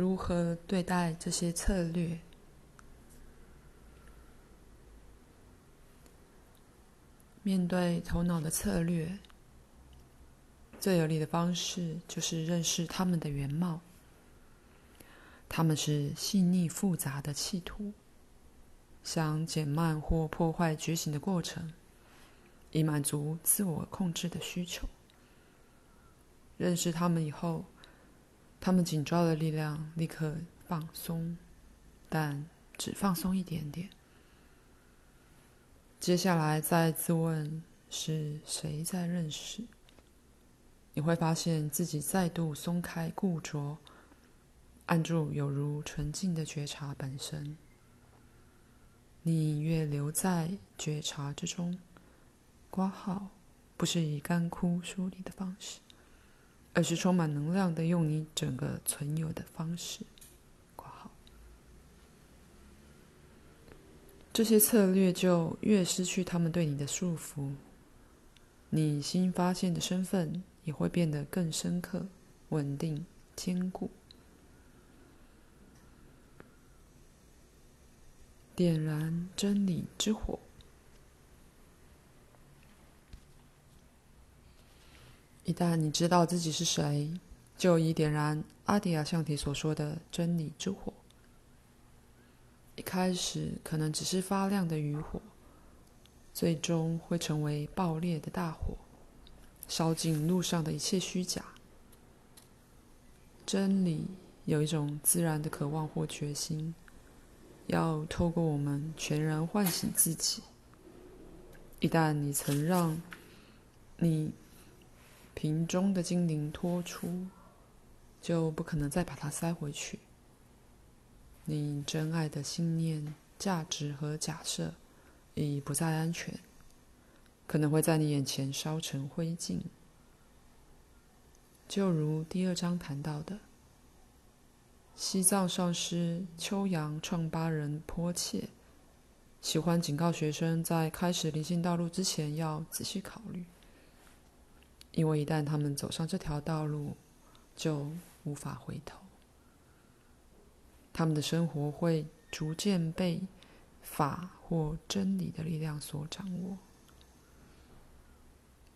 如何对待这些策略？面对头脑的策略，最有利的方式就是认识他们的原貌。他们是细腻复杂的企图，想减慢或破坏觉醒的过程，以满足自我控制的需求。认识他们以后，他们紧抓的力量立刻放松，但只放松一点点。接下来再自问是谁在认识，你会发现自己再度松开固着，按住有如纯净的觉察本身。你越留在觉察之中，挂号不是以干枯疏离的方式，而是充满能量的用你整个存有的方式。这些策略就越失去他们对你的束缚，你新发现的身份也会变得更深刻、稳定、坚固。点燃真理之火。一旦你知道自己是谁，就以点燃阿底亚象体所说的真理之火。一开始可能只是发亮的余火，最终会成为爆裂的大火，烧尽路上的一切虚假。真理有一种自然的渴望或决心，要透过我们全然唤醒自己。一旦你曾让你瓶中的精灵脱出，就不可能再把它塞回去。你真爱的信念、价值和假设已不再安全，可能会在你眼前烧成灰烬。就如第二章谈到的，西藏上师秋阳创巴仁波切喜欢警告学生，在开始灵性道路之前要仔细考虑，因为一旦他们走上这条道路，就无法回头。他们的生活会逐渐被法或真理的力量所掌握。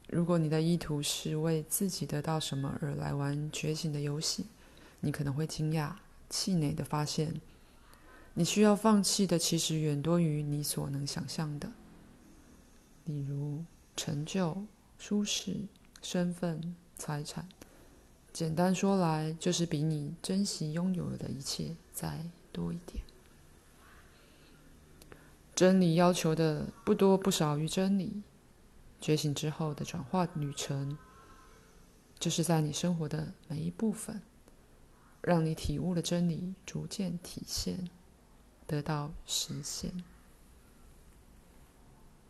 如果你的意图是为自己得到什么而来玩觉醒的游戏，你可能会惊讶、气馁地发现，你需要放弃的其实远多于你所能想象的。例如，成就、舒适、身份、财产。简单说来，就是比你珍惜拥有的一切再多一点。真理要求的不多不少于真理。觉醒之后的转化旅程，就是在你生活的每一部分，让你体悟的真理逐渐体现，得到实现。